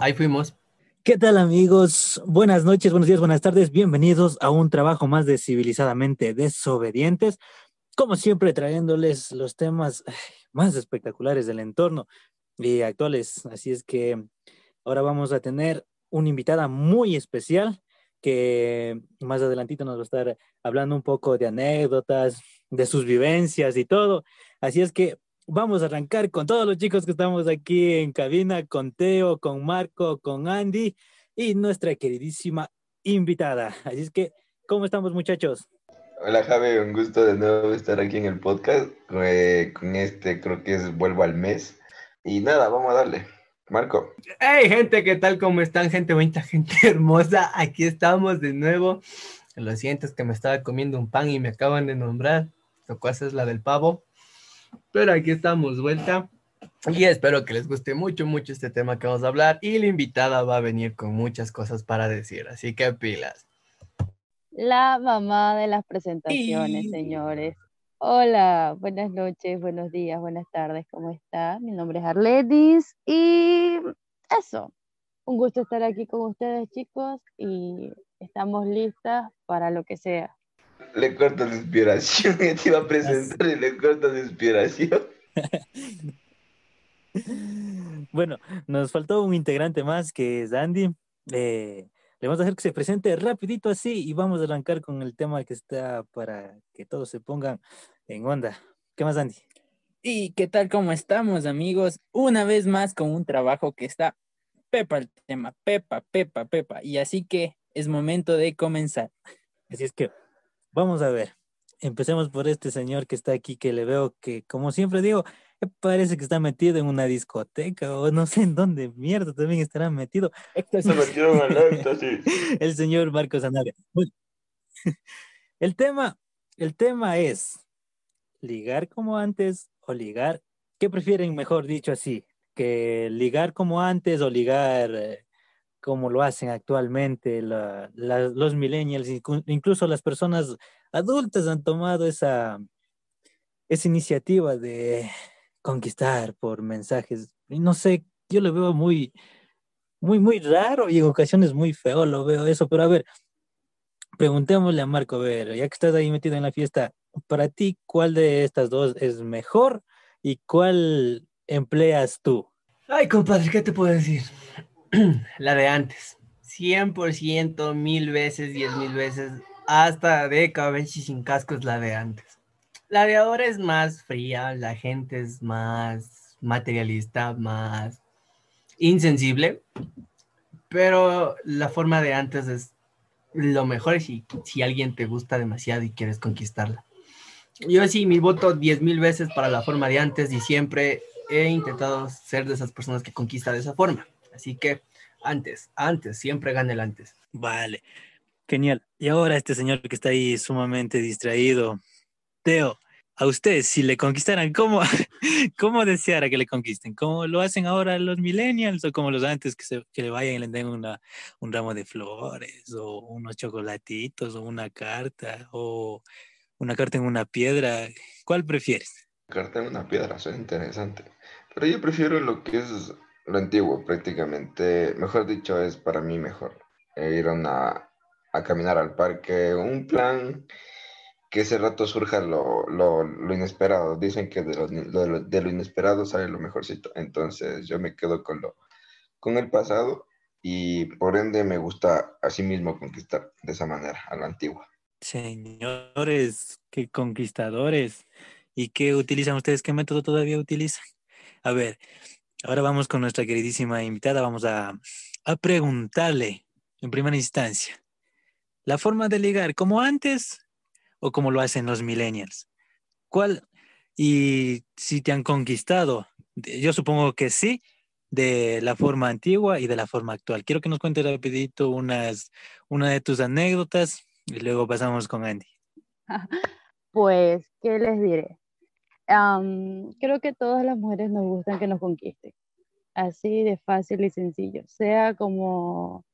Ahí fuimos. ¿Qué tal amigos? Buenas noches, buenos días, buenas tardes. Bienvenidos a un trabajo más de Civilizadamente Desobedientes. Como siempre, trayéndoles los temas más espectaculares del entorno y actuales. Así es que ahora vamos a tener una invitada muy especial que más adelantito nos va a estar hablando un poco de anécdotas, de sus vivencias y todo. Así es que vamos a arrancar con todos los chicos que estamos aquí en cabina, con Teo, con Marco, con Andy y nuestra queridísima invitada. Así es que, ¿cómo estamos muchachos? Hola Javi, un gusto de nuevo estar aquí en el podcast. Eh, con este creo que es Vuelvo al mes. Y nada, vamos a darle. Marco. Hey gente, ¿qué tal? ¿Cómo están? Gente bonita, gente hermosa. Aquí estamos de nuevo. Lo siento, es que me estaba comiendo un pan y me acaban de nombrar. Lo cual es la del pavo. Pero aquí estamos, vuelta. Y espero que les guste mucho, mucho este tema que vamos a hablar. Y la invitada va a venir con muchas cosas para decir. Así que pilas. La mamá de las presentaciones, señores. Hola, buenas noches, buenos días, buenas tardes, ¿cómo está? Mi nombre es Arletis y eso, un gusto estar aquí con ustedes chicos y estamos listas para lo que sea. Le corto la inspiración, te iba a presentar y le corto la inspiración. bueno, nos faltó un integrante más que es Andy. Eh, le vamos a hacer que se presente rapidito así y vamos a arrancar con el tema que está para que todos se pongan en onda. ¿Qué más, Andy? ¿Y qué tal? ¿Cómo estamos, amigos? Una vez más con un trabajo que está pepa el tema, pepa, pepa, pepa. Y así que es momento de comenzar. Así es que vamos a ver. Empecemos por este señor que está aquí, que le veo que, como siempre digo, parece que está metido en una discoteca o no sé en dónde mierda también estará metido. el señor Marcos Anabia. el tema, el tema es ligar como antes o ligar, ¿qué prefieren mejor dicho así? Que ligar como antes o ligar eh, como lo hacen actualmente los millennials, incluso las personas adultas han tomado esa, esa iniciativa de conquistar por mensajes. Y no sé, yo lo veo muy, muy, muy raro y en ocasiones muy feo lo veo eso, pero a ver, preguntémosle a Marco, a ver, ya que estás ahí metido en la fiesta, para ti, ¿cuál de estas dos es mejor y cuál empleas tú? Ay, compadre, ¿qué te puedo decir? la de antes. 100%, mil veces, diez mil veces, hasta de cabeza y sin casco es la de antes. La de ahora es más fría, la gente es más materialista, más insensible, pero la forma de antes es lo mejor si, si alguien te gusta demasiado y quieres conquistarla. Yo sí, mi voto diez mil veces para la forma de antes y siempre he intentado ser de esas personas que conquista de esa forma. Así que antes, antes, siempre gane el antes. Vale, genial. Y ahora este señor que está ahí sumamente distraído, Teo, a usted, si le conquistaran, ¿cómo, cómo deseara que le conquisten? ¿Cómo lo hacen ahora los millennials o como los antes que, se, que le vayan y le den una, un ramo de flores o unos chocolatitos o una carta o una carta en una piedra? ¿Cuál prefieres? Carta en una piedra, suena interesante. Pero yo prefiero lo que es lo antiguo prácticamente, mejor dicho, es para mí mejor. Eh, ir a, a caminar al parque, un plan que ese rato surja lo, lo, lo inesperado. Dicen que de lo, de lo, inesperado sale lo mejorcito. Entonces yo me quedo con, lo, con el pasado y por ende me gusta así mismo conquistar de esa manera, a la antigua. Señores, qué conquistadores. ¿Y qué utilizan ustedes? ¿Qué método todavía utilizan? A ver, Ahora vamos con nuestra queridísima invitada. Vamos a, preguntarle en primera instancia, ¿la forma de ligar como antes o como lo hacen los millennials? ¿Cuál? Y si te han conquistado, yo supongo que sí, de la forma antigua y de la forma actual. Quiero que nos cuentes rapidito unas, una de tus anécdotas y luego pasamos con Andy. Pues, ¿qué les diré? Creo que todas las mujeres nos gustan que nos conquisten, así de fácil y sencillo, sea como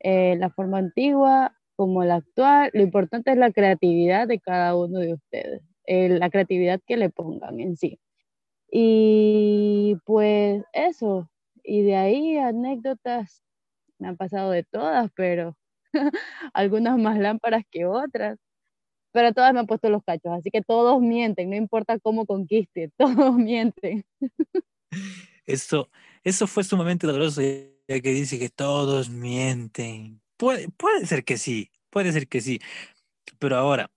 eh, la forma antigua, como la actual, lo importante es la creatividad de cada uno de ustedes, eh, la creatividad que le pongan en sí. Y pues eso, y de ahí anécdotas, me han pasado de todas, pero algunas más lámparas que otras. Pero todas me han puesto los cachos, así que todos mienten, no importa cómo conquiste, todos mienten. Eso, eso fue sumamente doloroso, ya que dice que todos mienten. Puede, puede ser que sí, puede ser que sí. Pero ahora,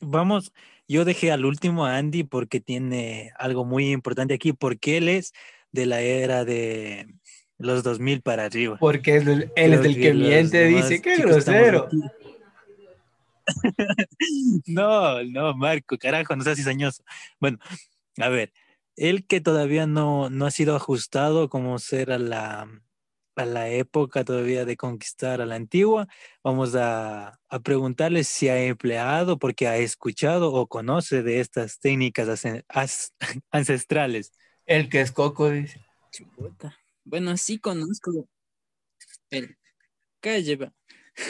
vamos, yo dejé al último a Andy porque tiene algo muy importante aquí, porque él es de la era de los 2000 para arriba. Porque él, él es el que, miente, dice, qué grosero. no, no, Marco, carajo, no seas cizañoso. Bueno, a ver, él que todavía no, no ha sido ajustado como ser a la, a la época todavía de conquistar a la antigua, vamos a, a preguntarle si ha empleado, porque ha escuchado o conoce de estas técnicas ancestrales. El que es coco, dice. Bueno, sí conozco. El calle.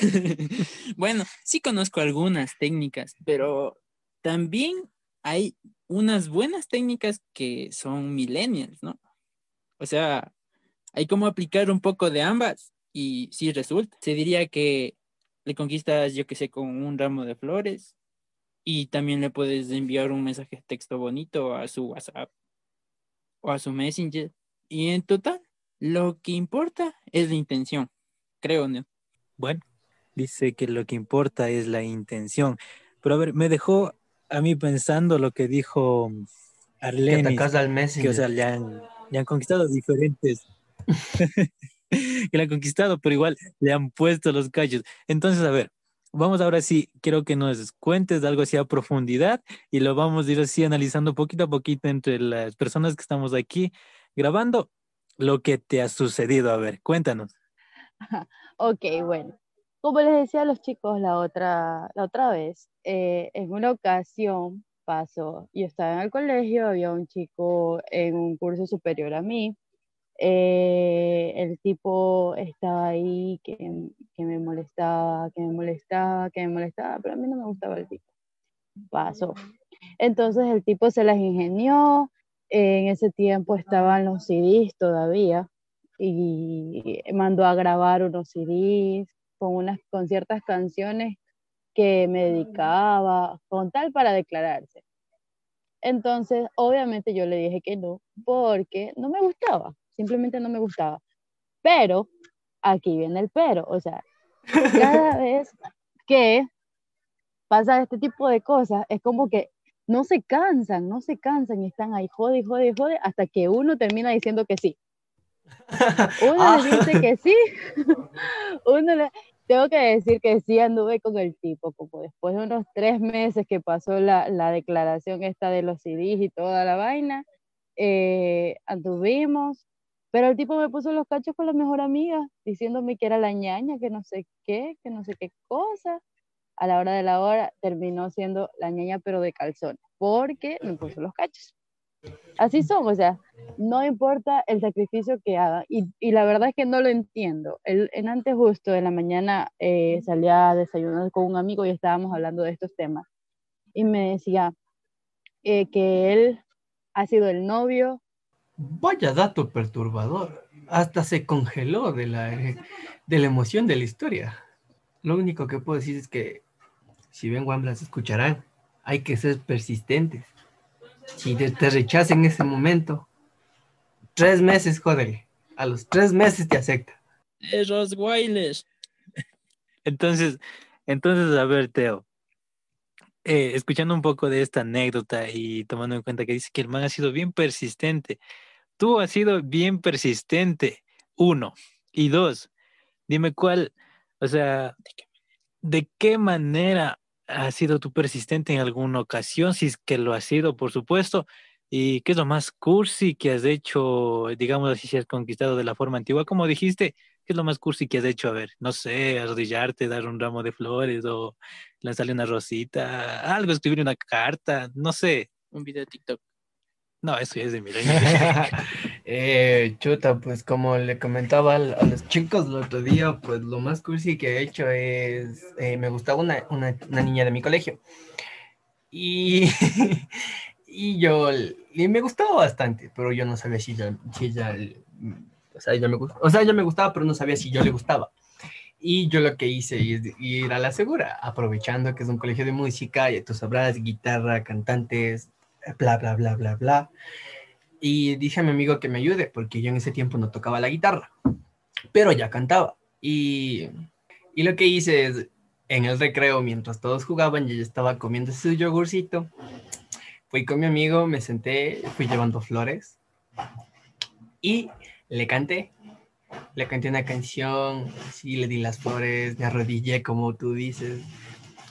bueno, sí conozco algunas técnicas, pero también hay unas buenas técnicas que son millennials, ¿no? O sea, hay como aplicar un poco de ambas y sí resulta. Se diría que le conquistas, yo que sé, con un ramo de flores y también le puedes enviar un mensaje de texto bonito a su WhatsApp o a su Messenger. Y en total, lo que importa es la intención, creo, ¿no? Bueno, dice que lo que importa es la intención. Pero a ver, me dejó a mí pensando lo que dijo Arlene. Que al Messenger. Que, o sea, le han, le han conquistado diferentes que la han conquistado, pero igual le han puesto los callos. Entonces, a ver, vamos ahora sí, quiero que nos cuentes de algo así a profundidad y lo vamos a ir así analizando poquito a poquito entre las personas que estamos aquí grabando lo que te ha sucedido. A ver, cuéntanos. Ok, bueno. Como les decía a los chicos la otra, la otra vez, eh, en una ocasión pasó, yo estaba en el colegio, había un chico en un curso superior a mí, eh, el tipo estaba ahí que, que, me molestaba, que me molestaba, que me molestaba, pero a mí no me gustaba el tipo. Pasó. Entonces el tipo se las ingenió, en ese tiempo estaban los CDs todavía y mandó a grabar unos CDs con, unas, con ciertas canciones que me dedicaba, con tal para declararse. Entonces, obviamente yo le dije que no, porque no me gustaba simplemente no me gustaba. Pero, aquí viene el pero, o sea, cada vez que pasa este tipo de cosas, es como que no se cansan, no se cansan y están ahí, jode, jode, jode, hasta que uno termina diciendo que sí. Uno le dice que sí, uno le... Tengo que decir que sí anduve con el tipo, como después de unos tres meses que pasó la, la declaración esta de los CDs y toda la vaina, eh, anduvimos, pero el tipo me puso los cachos con la mejor amiga, diciéndome que era la ñaña, que no sé qué, que no sé qué cosa. A la hora de la hora terminó siendo la ñaña, pero de calzones, porque me puso los cachos. Así son, o sea, no importa el sacrificio que haga. Y, y la verdad es que no lo entiendo. El, en antes justo de la mañana eh, salía a desayunar con un amigo y estábamos hablando de estos temas. Y me decía eh, que él ha sido el novio Vaya dato perturbador. Hasta se congeló de la, de la emoción de la historia. Lo único que puedo decir es que si ven Wamblas escucharán. Hay que ser persistentes. Si te, te rechazan en ese momento, tres meses, joder. A los tres meses te acepta. Esos guayles. Entonces, entonces, a ver, Teo. Eh, escuchando un poco de esta anécdota y tomando en cuenta que dice que el man ha sido bien persistente, Tú has sido bien persistente, uno. Y dos, dime cuál, o sea, ¿de qué manera has sido tú persistente en alguna ocasión? Si es que lo has sido, por supuesto. ¿Y qué es lo más cursi que has hecho, digamos así, si has conquistado de la forma antigua? Como dijiste, ¿qué es lo más cursi que has hecho? A ver, no sé, arrodillarte, dar un ramo de flores o lanzarle una rosita, algo, escribir una carta, no sé. Un video de TikTok. No, eso ya es de milenio. eh, chuta, pues como le comentaba a los chicos el otro día, pues lo más cursi que he hecho es, eh, me gustaba una, una, una, niña de mi colegio. Y, y yo, y me gustaba bastante, pero yo no sabía si ella, si ella O sea, ya me, o sea, ya me gustaba, pero no sabía si yo le gustaba. Y yo lo que hice es ir a la segura, aprovechando que es un colegio de música, y tú sabrás, guitarra, cantantes, bla, bla, bla, bla, bla. Y dije a mi amigo que me ayude, porque yo en ese tiempo no tocaba la guitarra, pero ya cantaba. Y, y lo que hice es, en el recreo, mientras todos jugaban, yo ya estaba comiendo su yogurcito. Fui con mi amigo, me senté, fui llevando flores y le canté. Le canté una canción, sí, le di las flores, me arrodillé como tú dices.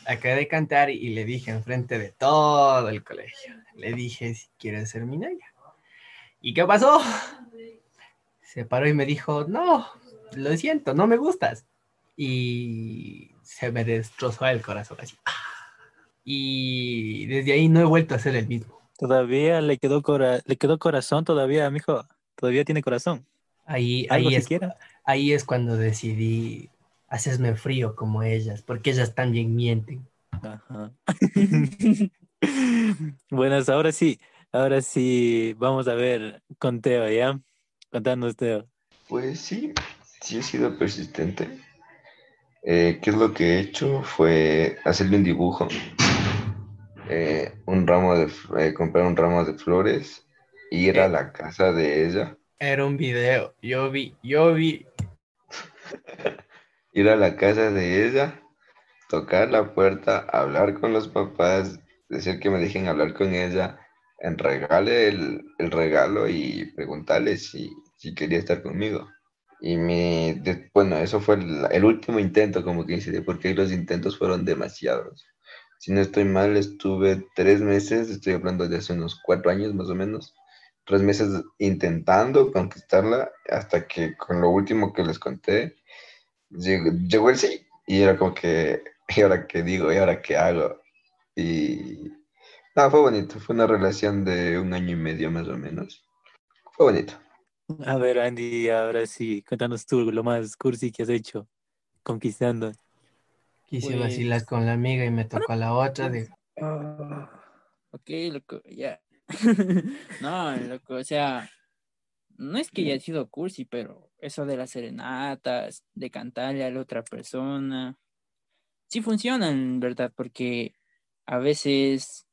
Acabé de cantar y le dije enfrente de todo el colegio. Le dije si quieres ser mi novia. ¿Y qué pasó? Se paró y me dijo, no, lo siento, no me gustas. Y se me destrozó el corazón así. Y desde ahí no he vuelto a ser el mismo. Todavía le quedó, cora- le quedó corazón, todavía, mijo. Todavía tiene corazón. Ahí, ahí, es, siquiera. ahí es cuando decidí hacerme frío como ellas, porque ellas también mienten. Ajá. Buenas, ahora sí, ahora sí, vamos a ver con Teo, ¿ya? Contanos, Teo. Pues sí, sí he sido persistente. Eh, ¿qué es lo que he hecho? Fue hacerle un dibujo, eh, un ramo de, eh, comprar un ramo de flores, ir a Eh. la casa de ella, Era un video, yo vi, yo vi. ir a la casa de ella, tocar la puerta, hablar con los papás, decir que me dejen hablar con ella, entregarle el, el regalo y preguntarle si, si quería estar conmigo. Y mi, de- bueno, eso fue el, el último intento, como que hice, porque los intentos fueron demasiados. Si no estoy mal, estuve tres meses, estoy hablando de hace unos cuatro años más o menos, tres meses intentando conquistarla, hasta que con lo último que les conté, llegó, llegó el sí. Y era como que, ¿y ahora qué digo? ¿Y ahora qué hago? Y no, fue bonito, fue una relación de un año y medio más o menos. Fue bonito. A ver, Andy, ahora sí, contanos tú lo más cursi que has hecho conquistando. Quise Pues- vacilar con la amiga y me tocó a la otra de, Ah, ok, loco, ya. no, loco, o sea, no es que haya sido cursi, pero eso de las serenatas, de cantarle a la otra persona, sí funcionan, ¿verdad? Porque a veces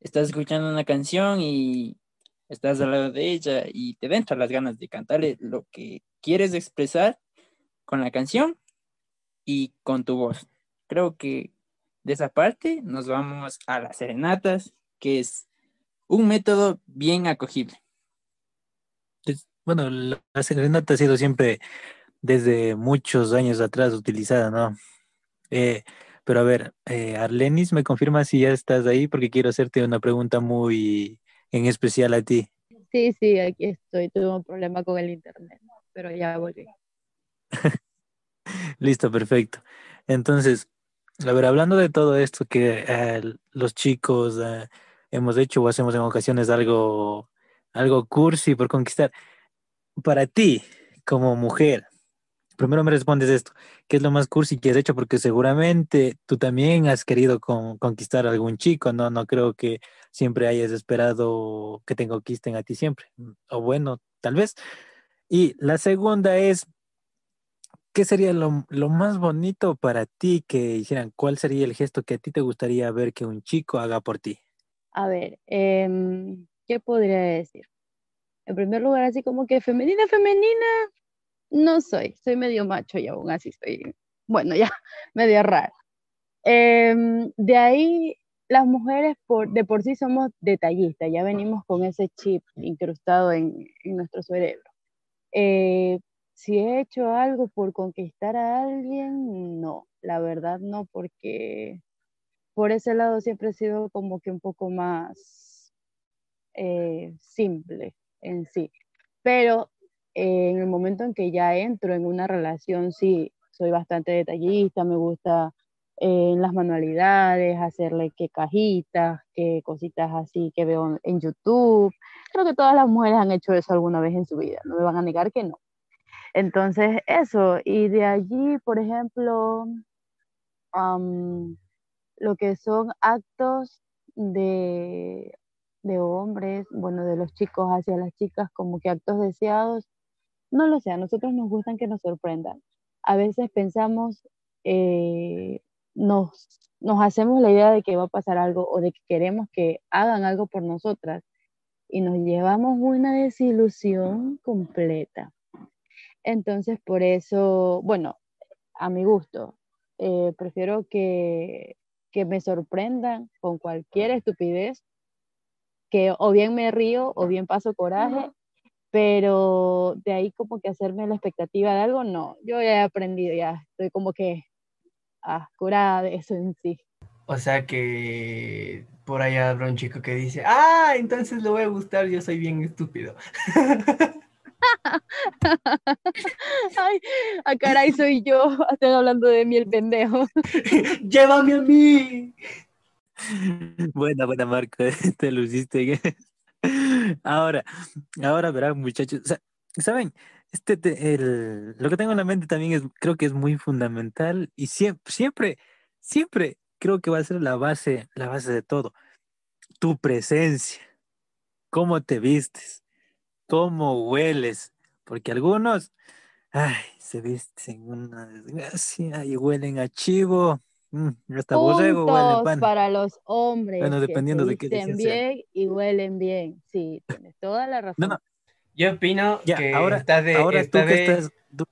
estás escuchando una canción y estás al lado de ella y te entran las ganas de cantarle lo que quieres expresar con la canción y con tu voz. Creo que de esa parte nos vamos a las serenatas, que es un método bien acogible. Bueno, la serenata ha sido siempre desde muchos años atrás utilizada, ¿no? Eh, pero a ver, eh, Arlenis, ¿me confirma si ya estás ahí? Porque quiero hacerte una pregunta muy en especial a ti. Sí, sí, aquí estoy. Tuve un problema con el internet, pero ya volví. Listo, perfecto. Entonces, a ver, hablando de todo esto que eh, los chicos eh, hemos hecho o hacemos en ocasiones algo, algo cursi por conquistar, para ti, como mujer, primero me respondes esto, ¿qué es lo más cursi que has hecho? Porque seguramente tú también has querido con- conquistar a algún chico, ¿no? No creo que siempre hayas esperado que te conquisten a ti siempre, o bueno, tal vez. Y la segunda es, ¿qué sería lo, lo más bonito para ti que hicieran? ¿Cuál sería el gesto que a ti te gustaría ver que un chico haga por ti? A ver, em, ¿qué podría decir? En primer lugar, así como que femenina, femenina, no soy. Soy medio macho y aún así soy, bueno, ya, medio rara. Em, de ahí, las mujeres por, de por sí somos detallistas, ya venimos con ese chip incrustado en, en nuestro cerebro. Eh, si he hecho algo por conquistar a alguien, no, la verdad no, porque por ese lado siempre he sido como que un poco más eh, simple en sí. Pero en el momento en que ya entro en una relación, sí, soy bastante detallista, me gusta eh, las manualidades, hacerle que cajitas, que cositas así que veo en, YouTube. Creo que todas las mujeres han hecho eso alguna vez en su vida, no me van a negar que no. Entonces, eso, y de allí, por ejemplo, lo que son actos de, de hombres, bueno, de los chicos hacia las chicas, como que actos deseados, no lo sé, a nosotros nos gustan que nos sorprendan. A veces pensamos, eh, nos, nos hacemos la idea de que va a pasar algo o de que queremos que hagan algo por nosotras y nos llevamos una desilusión completa. Entonces, por eso, bueno, a mi gusto, eh, prefiero que, que me sorprendan con cualquier estupidez, que o bien me río o bien paso coraje, pero de ahí como que hacerme la expectativa de algo, no, yo ya he aprendido, ya estoy como que ah, curada de eso en sí. O sea que por allá habrá un chico que dice, ah, entonces le voy a gustar, yo soy bien estúpido. Ay, a caray soy yo, están hablando de mí el pendejo. Llévame a mí. Buena, buena Marco, te lo hiciste. Ahora, ahora verán muchachos, ¿saben? Este, el, lo que tengo en la mente también es, creo que es muy fundamental y siempre, siempre, siempre creo que va a ser la base, la base de todo. Tu presencia, cómo te vistes, cómo hueles, porque algunos, ay, se visten una desgracia y huelen a chivo. Mm, hasta borrego huele pan. para los hombres. Bueno, dependiendo de qué bien y huelen bien. Sí, tienes toda la razón. No, no. Yo opino Ya, que ahora, está de, ahora está tú que de- estás, tú,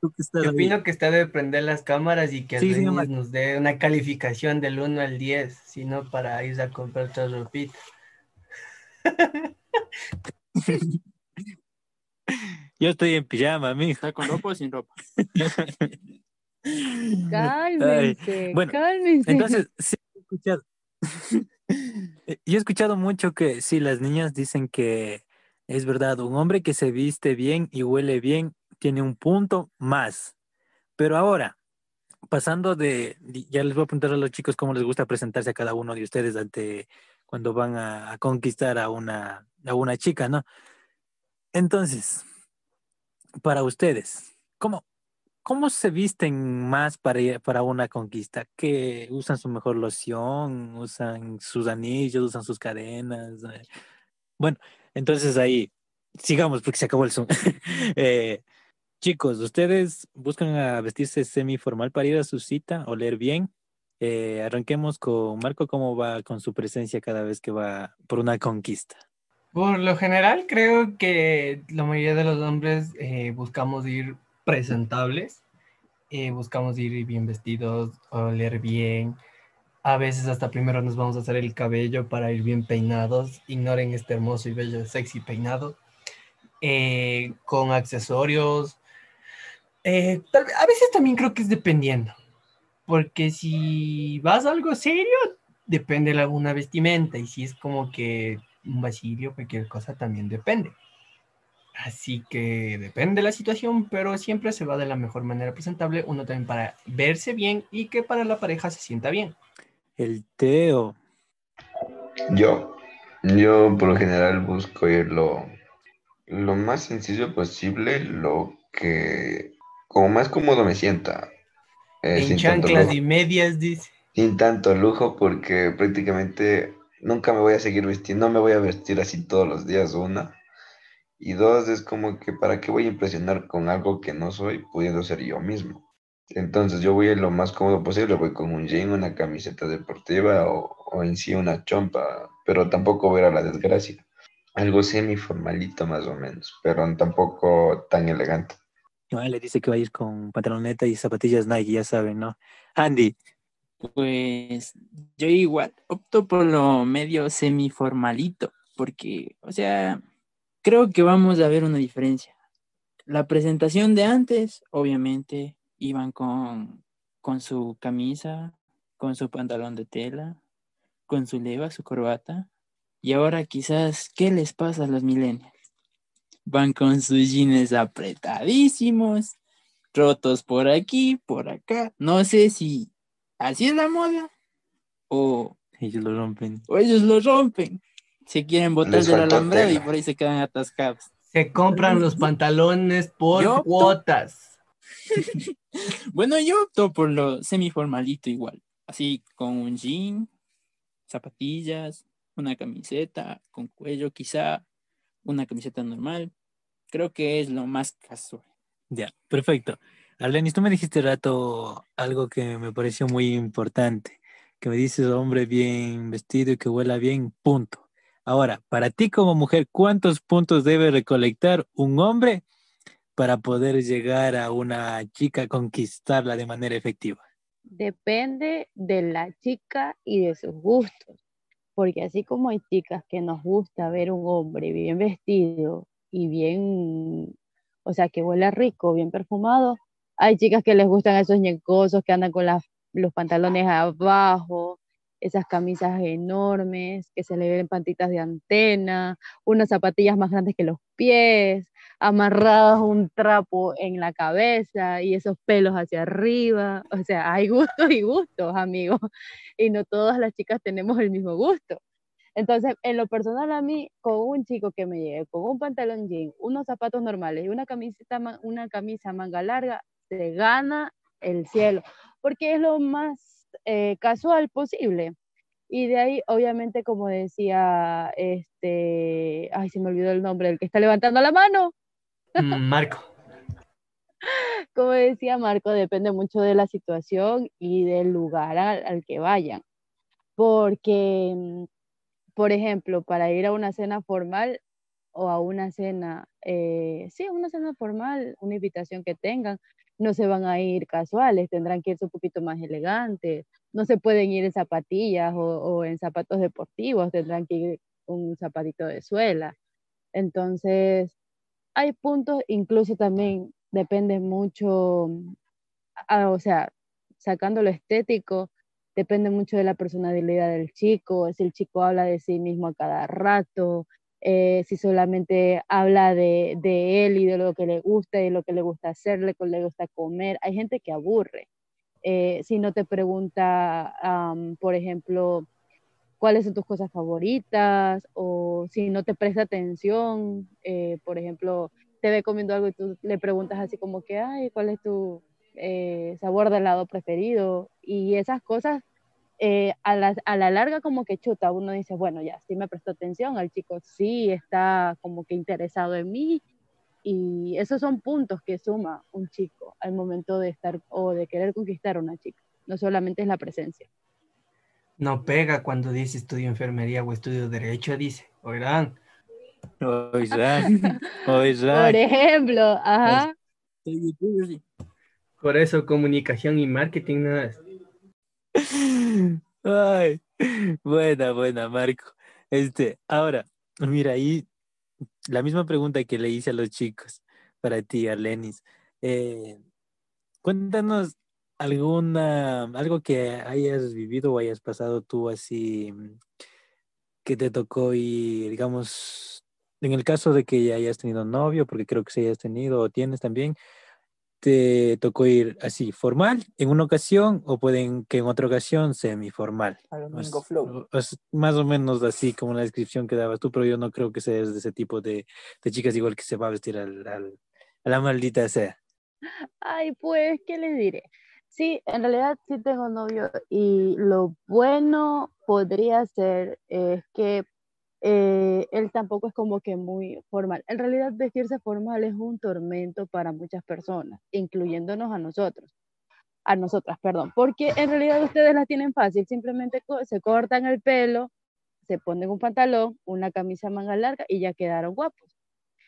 tú que estás yo ahí. opino que está de prender las cámaras y que Sí, el sí, nos dé una calificación del 1 al 10, sino para ir a comprar otra ropita. Yo estoy en pijama, mijo. ¿Está con ropa o sin ropa? Cálmense, bueno, cálmense. Entonces, sí, he escuchado. Yo he escuchado mucho que sí, las niñas dicen que es verdad, un hombre que se viste bien y huele bien tiene un punto más. Pero ahora, pasando de, ya les voy a preguntar a los chicos cómo les gusta presentarse a cada uno de ustedes ante cuando van a, a conquistar a una, a una chica, ¿no? Entonces, para ustedes, ¿cómo, ¿Cómo se visten más para, para una conquista? ¿Que usan su mejor loción? ¿Usan sus anillos? ¿Usan sus cadenas? Eh, Bueno, entonces ahí, sigamos porque se acabó el Zoom. Eh, chicos, ¿ustedes buscan a vestirse semi-formal para ir a su cita, oler bien? Eh, arranquemos con Marco, ¿cómo va con su presencia cada vez que va por una conquista? Por lo general, creo que la mayoría de los hombres eh, buscamos ir presentables, eh, buscamos ir bien vestidos, oler bien. A veces hasta primero nos vamos a hacer el cabello para ir bien peinados. Ignoren este hermoso y bello, sexy peinado. Eh, con accesorios. Eh, a veces también creo que es dependiendo. Porque si vas a algo serio, depende de alguna vestimenta. Y si es como que un vacío, cualquier cosa, también depende. Así que depende de la situación, pero siempre se va de la mejor manera presentable, uno también para verse bien y que para la pareja se sienta bien. El Teo. Yo, yo por lo general busco ir lo, lo más sencillo posible, lo que como más cómodo me sienta. eh, en sin chanclas lujo. y medias, dice. sin tanto lujo porque prácticamente nunca me voy a seguir vestiendo, no me voy a vestir así todos los días, una. Y dos, es como que para qué voy a impresionar con algo que no soy, pudiendo ser yo mismo. Entonces yo voy lo más cómodo posible, voy con un jean, una camiseta deportiva o, o en sí una chompa, pero tampoco voy a ir a la desgracia. Algo semi formalito más o menos, pero tampoco tan elegante. Ah, le dice que va a ir con pantaloneta y zapatillas Nike, ya saben, ¿no? Andy, Pues yo igual opto por lo medio semiformalito, porque, o sea, creo que vamos a ver una diferencia. La presentación de antes, obviamente, iban con, con su camisa, con su pantalón de tela, con su leva, su corbata, y ahora quizás, ¿qué les pasa a los millennials? Van con sus jeans apretadísimos, rotos por aquí, por acá. No sé si así es la moda o, ellos lo rompen. o ellos lo rompen. Se quieren botar del alambrado y por ahí se quedan atascados. Se compran los pantalones por Yo cuotas. Bueno, yo opto por lo semiformalito igual. Así con un jean, zapatillas, una camiseta con cuello quizá, una camiseta normal, creo que es lo más casual. Ya, perfecto. Arlenis, tú me dijiste rato algo que me pareció muy importante, que me dices hombre bien vestido y que huela bien, punto. Ahora, para ti como mujer, ¿cuántos puntos debe recolectar un hombre para poder llegar a una chica, conquistarla de manera efectiva? Depende de la chica y de sus gustos, porque así como hay chicas que nos gusta ver un hombre bien vestido y bien, o sea, que huele rico, bien perfumado, hay chicas que les gustan esos ñecosos que andan con los pantalones abajo, esas camisas enormes que se le ven pantitas de antena, unas zapatillas más grandes que los pies, amarradas un trapo en la cabeza y esos pelos hacia arriba. O sea, hay gustos y gustos, amigos, y no todas las chicas tenemos el mismo gusto. Entonces, en lo personal a mí, con un chico que me llegue con un pantalón jean, unos zapatos normales y una camiseta, una camisa manga larga, se gana el cielo, porque es lo más eh, casual posible. Y de ahí, obviamente, como decía, este, ay, se me olvidó el nombre, el que está levantando la mano. Mm, Marco. Como decía Marco, depende mucho de la situación y del lugar al, que vayan. Porque, mm, por ejemplo, para ir a una cena formal o a una cena, eh, sí, una cena formal, una invitación que tengan, no se van a ir casuales, tendrán que irse un poquito más elegantes, no se pueden ir en zapatillas o, en zapatos deportivos, tendrán que ir un zapatito de suela. Entonces, hay puntos, incluso también depende mucho, ah, o sea, sacando lo estético, depende mucho de la personalidad del chico, si el chico habla de sí mismo a cada rato, eh, si solamente habla de, él y de lo que le gusta y lo que le gusta hacer, lo que le gusta comer. Hay gente que aburre. Eh, si no te pregunta, por ejemplo, cuáles son tus cosas favoritas o si no te presta atención, eh, por ejemplo, te ve comiendo algo y tú le preguntas así como que, ay, ¿cuál es tu sabor de helado preferido? Y esas cosas eh, a, la, a, la, larga como que chuta, uno dice, bueno, ya, sí me prestó atención, al chico sí está como que interesado en mí y esos son puntos que suma un chico al momento de estar o de querer conquistar a una chica, no solamente es la presencia. No pega cuando dice estudio enfermería o estudio derecho, dice, oirán. Oirán, oirán. Por ejemplo, ajá. Por eso comunicación y marketing no es. Ay, buena, buena, Marco. Este, ahora, mira, ahí la misma pregunta que le hice a los chicos para ti, Arlenis. Eh, cuéntanos alguna, algo que hayas vivido o hayas pasado tú así, que te tocó y, digamos, en el caso de que ya hayas tenido novio, porque creo que si hayas tenido o tienes también, te tocó ir así formal en una ocasión o pueden que en otra ocasión semiformal. Más, flow. más o menos así como la descripción que dabas tú, pero yo no creo que seas de ese tipo de, de chicas igual que se va a vestir al, al, a la maldita sea. Ay, pues, ¿qué les diré? Sí, en realidad sí tengo novio y lo bueno podría ser es que eh, él tampoco es como que muy formal. En realidad vestirse formal es un tormento para muchas personas, incluyéndonos a nosotros, a nosotras, perdón, porque en realidad ustedes la tienen fácil, simplemente se cortan el pelo, se ponen un pantalón, una camisa manga larga y ya quedaron guapos.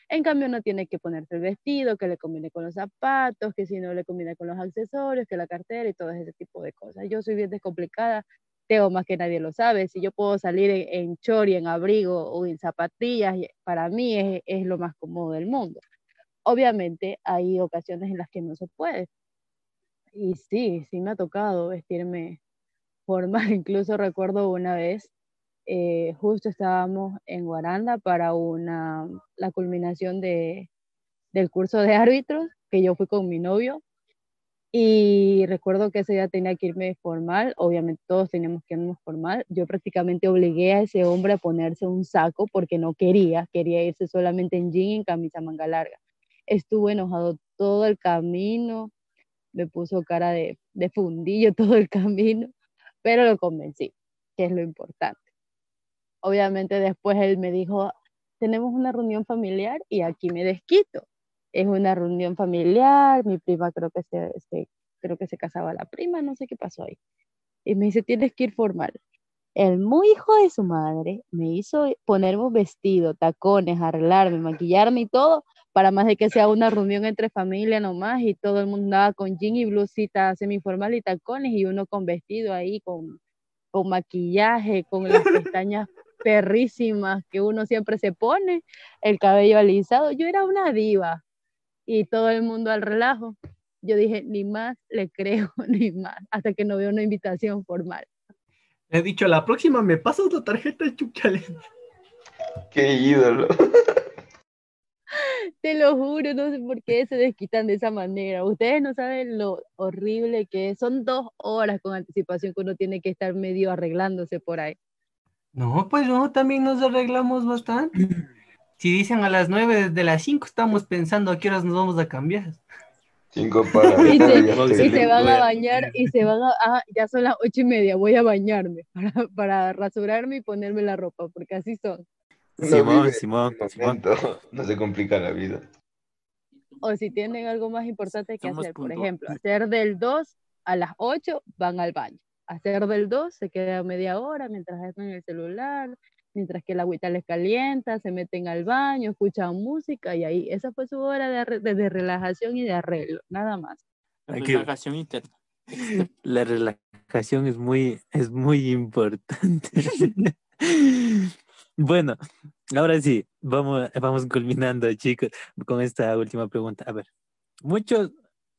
En cambio, no tiene que ponerse el vestido, que le combine con los zapatos, que si no le combina con los accesorios, que la cartera y todo ese tipo de cosas. Yo soy bien descomplicada Teo más que nadie lo sabe. Si yo puedo salir en, chori, en abrigo o en zapatillas, para mí es, lo más cómodo del mundo. Obviamente hay ocasiones en las que no se puede. Y sí, sí me ha tocado vestirme formal. Incluso recuerdo una vez, eh, justo estábamos en Guaranda para la culminación de, del curso de árbitros, que yo fui con mi novio y recuerdo que ese día tenía que irme formal, obviamente todos teníamos que irnos formal. Yo prácticamente obligué a ese hombre a ponerse un saco porque no quería, quería irse solamente en jean y en camisa manga larga. Estuvo enojado todo el camino, me puso cara de, de fundillo todo el camino, pero lo convencí, que es lo importante. Obviamente después él me dijo, tenemos una reunión familiar y aquí me desquito. Es una reunión familiar, mi prima creo que se, se- creo que se casaba la prima, no sé qué pasó ahí. Y me dice, tienes que ir formal. El muy hijo de su madre me hizo ponerme un vestido, tacones, arreglarme, maquillarme y todo, para más de que sea una reunión entre familia nomás y todo el mundo andaba con jean y blusita semiformal y tacones y uno con vestido ahí, con, con maquillaje, con las pestañas perrísimas que uno siempre se pone, el cabello alisado. Yo era una diva y todo el mundo al relajo. Yo dije, ni más le creo, ni más, hasta que no veo una invitación formal. He dicho, la próxima me pasas la tarjeta de Chuchale. Qué ídolo. Te lo juro, no sé por qué se desquitan de esa manera. Ustedes no saben lo horrible que es. Son dos horas con anticipación que uno tiene que estar medio arreglándose por ahí. No, pues no, también nos arreglamos bastante. Si dicen a las 9, desde las 5 estamos pensando a qué horas nos vamos a cambiar. Cinco para Y se, Voy y se van a bañar y se van a, ah, ya son las ocho y media, voy a bañarme para, para rasurarme y ponerme la ropa, porque así son. No Simón, Simón, Simón. No se complica la vida. O si tienen algo más importante que Somos hacer, por puntuales. ejemplo, hacer del 2 a las 8 van al baño. Hacer del 2 se queda media hora mientras están en el celular, mientras que la agüita les calienta, se meten al baño, escuchan música y ahí, esa fue su hora de, de- de relajación y de arreglo, nada más. Relajación interna. La relajación es muy, es muy importante. Bueno, ahora sí, vamos, vamos culminando, chicos, con esta última pregunta. A ver, muchos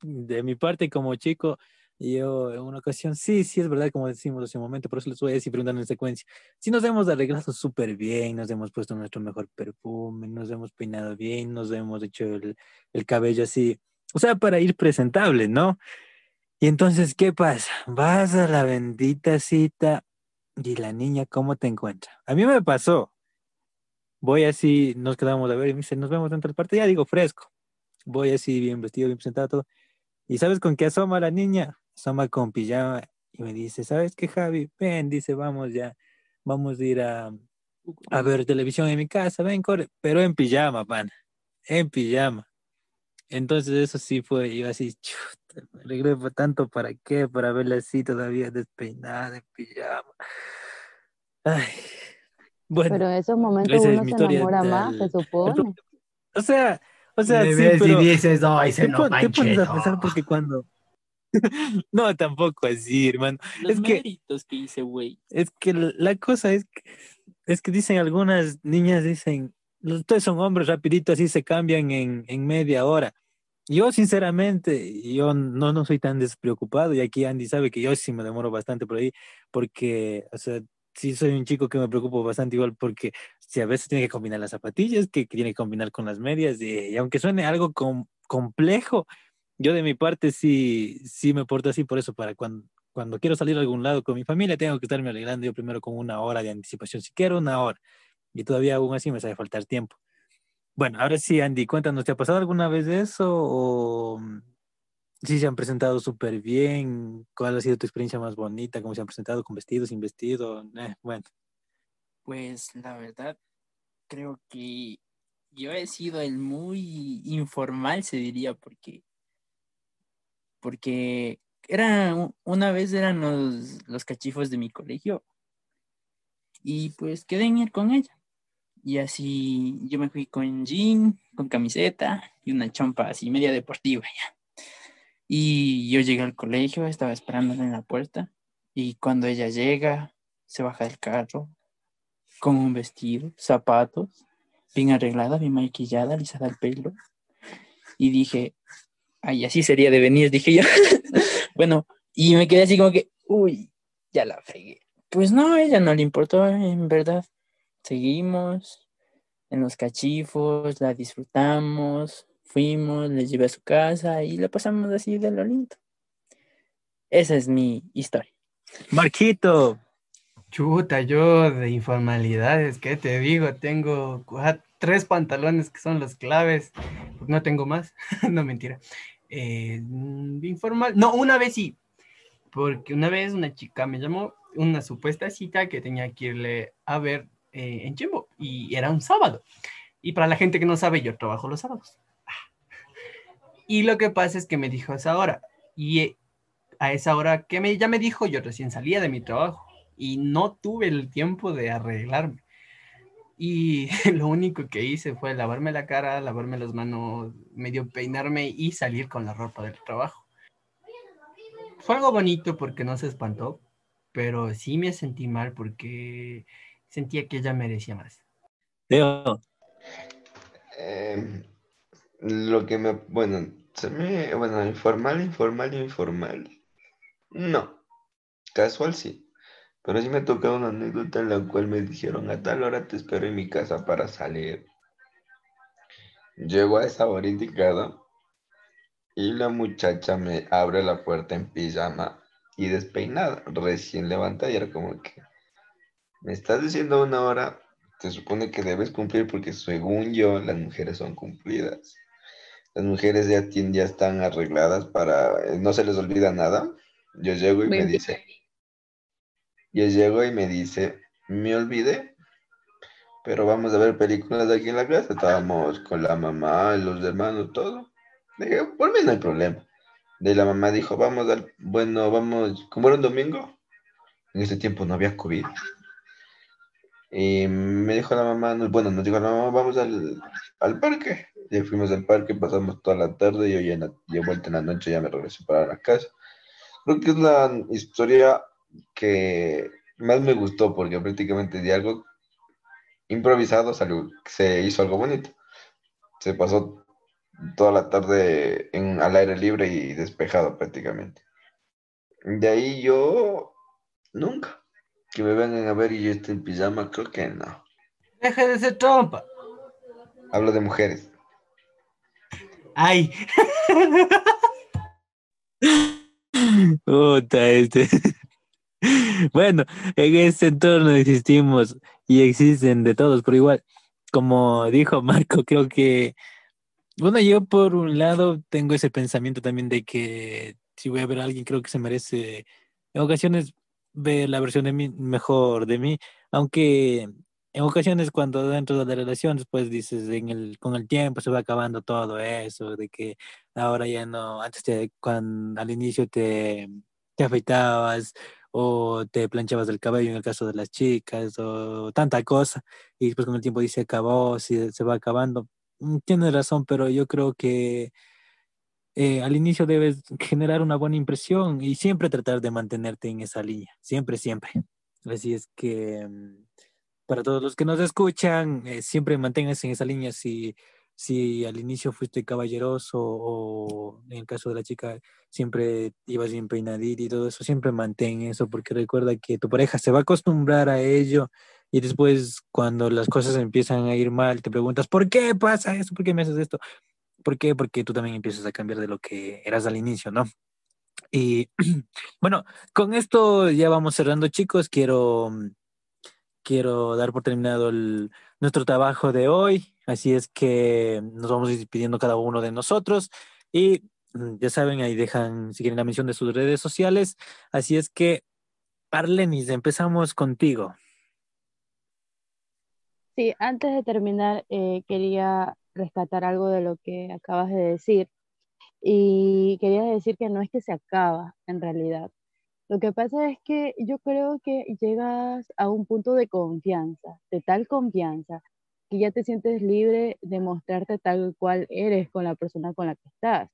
de mi parte como chico, yo en una ocasión, sí, sí, es verdad, como decimos hace un momento, por eso les voy a decir preguntando en secuencia. Si nos hemos arreglado súper bien, nos hemos puesto nuestro mejor perfume, nos hemos peinado bien, nos hemos hecho el, el cabello así, o sea, para ir presentable, ¿no? Y entonces, ¿qué pasa? Vas a la bendita cita y la niña, ¿cómo te encuentra? A mí me pasó. Voy así, nos quedamos a ver y me dice, nos vemos dentro del parte, ya digo, fresco. Voy así, bien vestido, bien presentado, todo. ¿Y sabes con qué asoma la niña? Asoma con pijama y me dice, ¿sabes qué, Javi? Ven, dice, vamos ya, vamos a ir a, a ver televisión en mi casa, ven, corre, pero en pijama, pan, en pijama. Entonces eso sí fue, yo así, chuta, me alegré pa- tanto para qué, para verla así todavía despeinada, en pijama. Ay, bueno, Pero en esos momentos uno se enamora más, del- se el supone. o sea, o sea, Le sí, ves pero y dices, ay, se te, no te pones a Pancheto". pensar porque cuando... no, tampoco así, hermano. Los Es que- méritos que hice, güey. Es que la cosa es que, es que dicen algunas niñas, dicen, "Los- ustedes son hombres, rapidito así se cambian en, en media hora. Yo, sinceramente, yo no, no soy tan despreocupado y aquí Andy sabe que yo sí me demoro bastante por ahí porque, o sea, sí soy un chico que me preocupo bastante igual porque si a veces tiene que combinar las zapatillas, que, que tiene que combinar con las medias y, y aunque suene algo com- complejo, yo de mi parte sí, sí me porto así por eso, para cuando, cuando quiero salir a algún lado con mi familia, tengo que estarme alegrando yo primero con una hora de anticipación, si quiero una hora. Y todavía aún así me sabe faltar tiempo. Bueno, ahora sí, Andy, cuéntanos, ¿te ha pasado alguna vez eso? ¿O mm, sí se han presentado súper bien? ¿Cuál ha sido tu experiencia más bonita? ¿Cómo se han presentado? ¿Con vestido, sin vestido? Eh, bueno, Pues la verdad, creo que yo he sido el muy informal, se diría, porque, porque era una vez eran los, los cachifos de mi colegio y pues quedé en ir con ella. Y así yo me fui con jean, con camiseta y una chompa así media deportiva ya. Y yo llegué al colegio, estaba esperándola en la puerta y cuando ella llega, se baja del carro, con un vestido, zapatos, bien arreglada, bien maquillada, alisada el pelo. Y dije, ay, así sería de venir, dije yo. bueno, y me quedé así como que, uy, ya la fregué. Pues no, a ella no le importó, en verdad. Seguimos en los cachifos, la disfrutamos, fuimos, le llevé a su casa y la pasamos así de lo lindo. Esa es mi historia. Marquito, Chuta, yo de informalidades, ¿qué te digo? Tengo tres pantalones que son los claves, no tengo más, no mentira. Eh, mm, informal, no, una vez sí, porque una vez una chica me llamó, una supuesta cita que tenía que irle a ver eh, en Chimbo y era un sábado. Y para la gente que no sabe, yo trabajo los sábados. Y lo que pasa es que me dijo a esa hora. Y eh, a esa hora que me, ya me dijo, yo recién salía de mi trabajo y no tuve el tiempo de arreglarme. Y lo único que hice fue lavarme la cara, lavarme las manos, medio peinarme y salir con la ropa del trabajo. Fue algo bonito porque no se espantó, pero sí me sentí mal porque sentía que ella merecía más. Leo, Em, lo que me, bueno, se me, bueno, informal, informal, informal. No, casual sí. Pero sí me tocó una anécdota en la cual me dijeron a tal hora te espero en mi casa para salir. Llego a esa hora indicada y la muchacha me abre la puerta en pijama y despeinada, recién levantada y era como que me estás diciendo una hora, se supone que debes cumplir porque según yo las mujeres son cumplidas. Las mujeres ya, tien- ya están arregladas para, eh, no se les olvida nada. Yo llego y me dice, yo llego y me dice, me olvidé, pero vamos a ver películas aquí en la casa. Estábamos con la mamá, los hermanos, todo. Dije, por mí no hay problema. De la mamá dijo, vamos al, bueno, vamos, como era un domingo, en ese tiempo no había COVID. Y me dijo la mamá, no- bueno, nos dijo la mamá, vamos al, al parque. Y fuimos al parque, pasamos toda la tarde y yo ya, en vuelta en la noche ya me regresé para la casa. Creo que es la historia que más me gustó porque prácticamente de algo improvisado salió, se hizo algo bonito. Se pasó toda la tarde en, al aire libre y despejado prácticamente. De ahí yo nunca. Que me vengan a ver y yo esté en pijama, creo que no. Deje de ser trompa. Hablo de mujeres. Ay, Puta, este. Bueno, en este entorno existimos y existen de todos, pero igual, como dijo Marco, creo que, bueno, yo por un lado tengo ese pensamiento también de que si voy a ver a alguien, creo que se merece en ocasiones ver la versión de mí mejor de mí, aunque en ocasiones cuando dentro de la relación después dices en el, con el tiempo se va acabando todo eso, de que ahora ya no, antes te, cuando al inicio te, te afeitabas o te planchabas el cabello en el caso de las chicas o tanta cosa y después con el tiempo dice acabó, si se va acabando. Mm, Tienes razón, pero yo creo que eh, al inicio debes generar una buena impresión y siempre tratar de mantenerte en esa línea, siempre, siempre. Así es que mm, para todos los que nos escuchan, eh, siempre manténganse en esa línea. Si, si al inicio fuiste caballeroso o en el caso de la chica siempre ibas bien peinadito y todo eso, siempre mantén eso porque recuerda que tu pareja se va a acostumbrar a ello y después cuando las cosas empiezan a ir mal, te preguntas, ¿por qué pasa esto? ¿Por qué me haces esto? ¿Por qué? Porque tú también empiezas a cambiar de lo que eras al inicio, ¿no? Y bueno, con esto ya vamos cerrando, chicos. Quiero, mm, quiero dar por terminado el- nuestro trabajo de hoy. Así es que nos vamos a ir despidiendo cada uno de nosotros. Y mm, ya saben, ahí dejan, si quieren, la mención de sus redes sociales. Así es que, Arlenis, empezamos contigo. Sí, antes de terminar, eh, quería rescatar algo de lo que acabas de decir. Y quería decir que no es que se acaba, en realidad. Lo que pasa es que yo creo que llegas a un punto de confianza, de tal confianza, que ya te sientes libre de mostrarte tal cual eres con la persona con la que estás.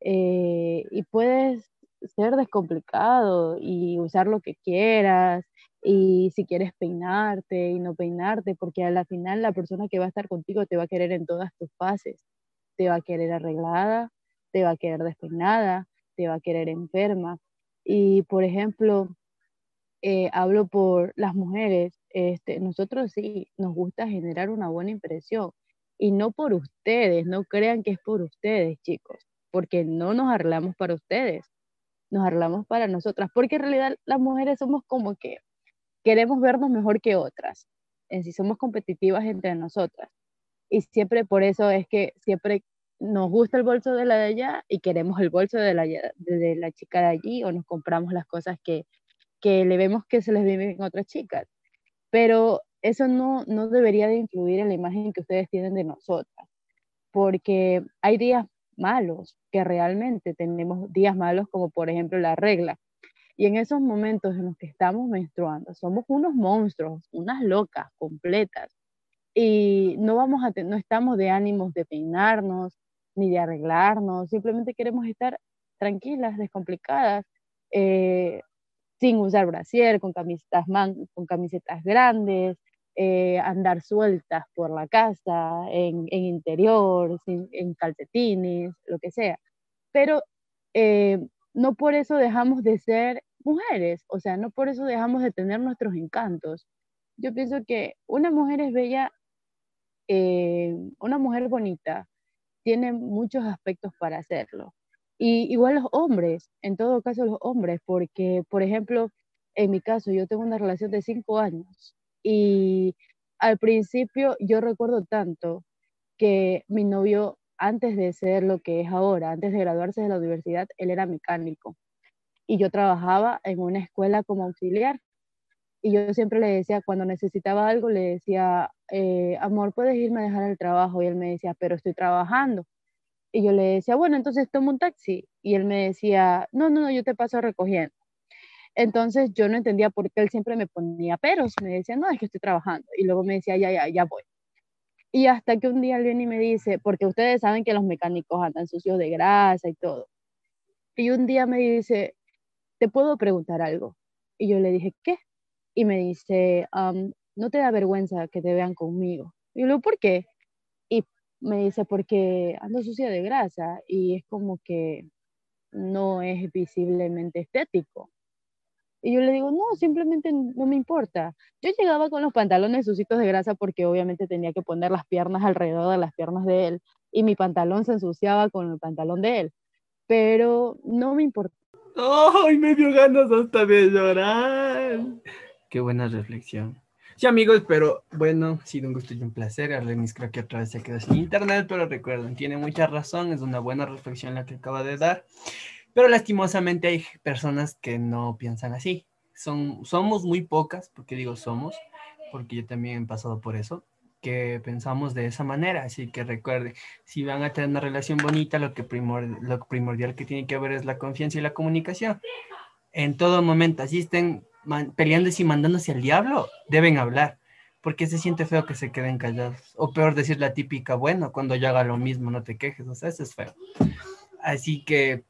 Eh, y puedes ser descomplicado y usar lo que quieras, y si quieres peinarte y no peinarte, porque a la final la persona que va a estar contigo te va a querer en todas tus fases. Te va a querer arreglada, te va a querer despeinada, te va a querer enferma. Y por ejemplo, eh, hablo por las mujeres, este, nosotros sí nos gusta generar una buena impresión y no por ustedes, no crean que es por ustedes, chicos, porque no nos arreglamos para ustedes, nos arreglamos para nosotras, porque en realidad las mujeres somos como que queremos vernos mejor que otras, en sí somos competitivas entre nosotras y siempre por eso es que siempre nos gusta el bolso de la de allá y queremos el bolso de la, de, la chica de allí o nos compramos las cosas que, que le vemos que se les viven otras chicas. Pero eso no, no debería de influir en la imagen que ustedes tienen de nosotras, porque hay días malos, que realmente tenemos días malos como por ejemplo la regla. Y en esos momentos en los que estamos menstruando, somos unos monstruos, unas locas completas. Y no, vamos a no estamos de ánimos de peinarnos, ni de arreglarnos, simplemente queremos estar tranquilas, descomplicadas, eh, sin usar brasier, con camisetas, con camisetas grandes, eh, andar sueltas por la casa, en, interior, en calcetines, lo que sea. Pero eh, no por eso dejamos de ser mujeres, o sea, no por eso dejamos de tener nuestros encantos. Yo pienso que una mujer es bella, una mujer bonita, tiene muchos aspectos para hacerlo. Y igual los hombres, en todo caso los hombres, porque, por ejemplo, en mi caso, yo tengo una relación de cinco años y al principio yo recuerdo tanto que mi novio, antes de ser lo que es ahora, antes de graduarse de la universidad, él era mecánico. Y yo trabajaba en una escuela como auxiliar. Y yo siempre le decía, cuando necesitaba algo, le decía, eh, amor, puedes irme a dejar el trabajo. Y él me decía, pero estoy trabajando. Y yo le decía, bueno, entonces tomo un taxi. Y él me decía, no, no, no, yo te paso recogiendo. Entonces yo no entendía por qué él siempre me ponía peros, me decía, no, es que estoy trabajando. Y luego me decía, ya, ya, ya voy. Y hasta que un día él viene y me dice, porque ustedes saben que los mecánicos andan sucios de grasa y todo. Y un día me dice, ¿te puedo preguntar algo? Y yo le dije, ¿qué? Y me dice, ¿no te da vergüenza que te vean conmigo? Y yo ¿por qué? Y me dice, porque ando sucia de grasa y es como que no es visiblemente estético. Y yo le digo, no, simplemente no me importa. Yo llegaba con los pantalones sucitos de grasa porque obviamente tenía que poner las piernas alrededor de las piernas de él y mi pantalón se ensuciaba con el pantalón de él. Pero no me importa. ¡Ay, me dio ganas hasta de llorar! Qué buena reflexión. Sí, amigos, pero bueno, ha sido un gusto y un placer. Arlenis creo que otra vez se quedó sin internet, pero recuerden, tiene mucha razón, es una buena reflexión la que acaba de dar. Pero lastimosamente hay personas que no piensan así. Son, somos muy pocas, porque digo somos, porque yo también he pasado por eso, que pensamos de esa manera. Así que recuerde, si van a tener una relación bonita, lo, que lo primordial que tiene que haber es la confianza y la comunicación. En todo momento, así estén peleándose y mandándose al diablo, deben hablar, porque se siente feo que se queden callados. O peor decir la típica, bueno, cuando yo haga lo mismo, no te quejes, o sea, eso es feo. Así que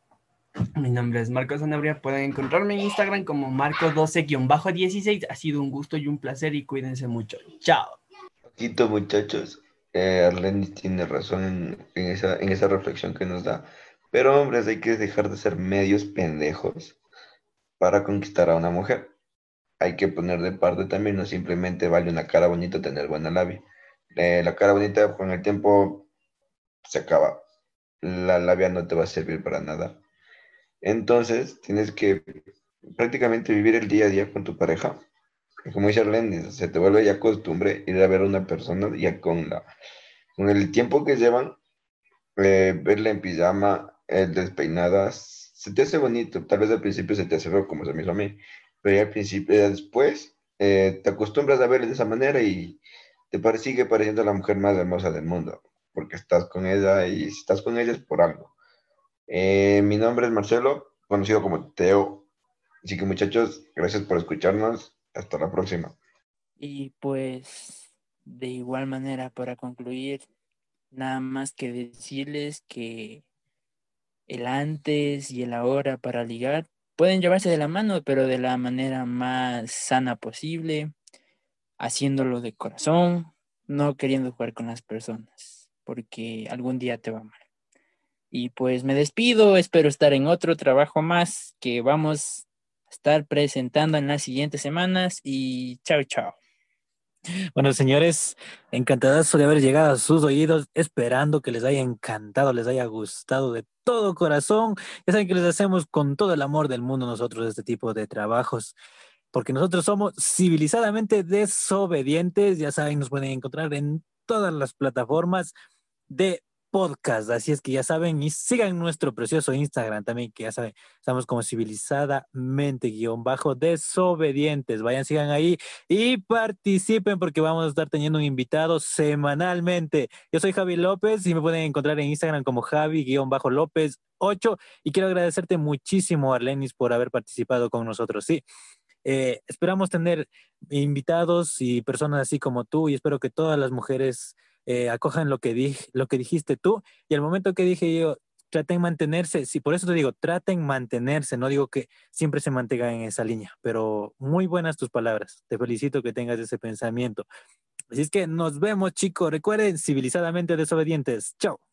mi nombre es Marco Sanabria. Pueden encontrarme en Instagram como Marco12-16. Ha sido un gusto y un placer y cuídense mucho. Chao. Poquito, muchachos. Eh, tiene razón en, esa, en esa reflexión que nos da. Pero, hombres, hay que dejar de ser medios pendejos para conquistar a una mujer. Hay que poner de parte también, no simplemente vale una cara bonita tener buena labia. Eh, la cara bonita con el tiempo se acaba. La labia no te va a servir para nada entonces, tienes que prácticamente vivir el día a día con tu pareja. Como dice Arlene, se te vuelve ya costumbre ir a ver a una persona ya con, la, con el tiempo que llevan, eh, verla en pijama, eh, despeinada, se te hace bonito. Tal vez al principio se te hace feo, como se me hizo a mí, pero ya al principio, ya después, eh, te acostumbras a verla de esa manera y te sigue pareciendo la mujer más hermosa del mundo, porque estás con ella y si estás con ella es por algo. Eh, mi nombre es Marcelo, conocido como Teo. Así que muchachos, gracias por escucharnos. Hasta la próxima. Y pues, de igual manera, para concluir, nada más que decirles que el antes y el ahora para ligar pueden llevarse de la mano, pero de la manera más sana posible, haciéndolo de corazón, no queriendo jugar con las personas, porque algún día te va mal. Y pues me despido, espero estar en otro trabajo más que vamos a estar presentando en las siguientes semanas y chao, chao. Bueno, señores, encantados de haber llegado a sus oídos, esperando que les haya encantado, les haya gustado de todo corazón. Ya saben que les hacemos con todo el amor del mundo nosotros este tipo de trabajos, porque nosotros somos civilizadamente desobedientes. Ya saben, nos pueden encontrar en todas las plataformas de podcast. Así es que ya saben, y sigan nuestro precioso Instagram también, que ya saben, estamos como civilizadamente guion bajo desobedientes. Vayan, sigan ahí y participen porque vamos a estar teniendo un invitado semanalmente. Yo soy Javi López y me pueden encontrar en Instagram como Javi guion bajo López 8 y quiero agradecerte muchísimo, Arlenis, por haber participado con nosotros. Sí. Eh, esperamos tener invitados y personas así como tú y espero que todas las mujeres eh, acojan lo que, lo que dijiste tú. Y al momento que dije yo, traten mantenerse, sí, por eso te digo, traten mantenerse, no digo que siempre se mantengan en esa línea, pero muy buenas tus palabras. Te felicito que tengas ese pensamiento. Así es que nos vemos, chicos. Recuerden, civilizadamente desobedientes. Chao.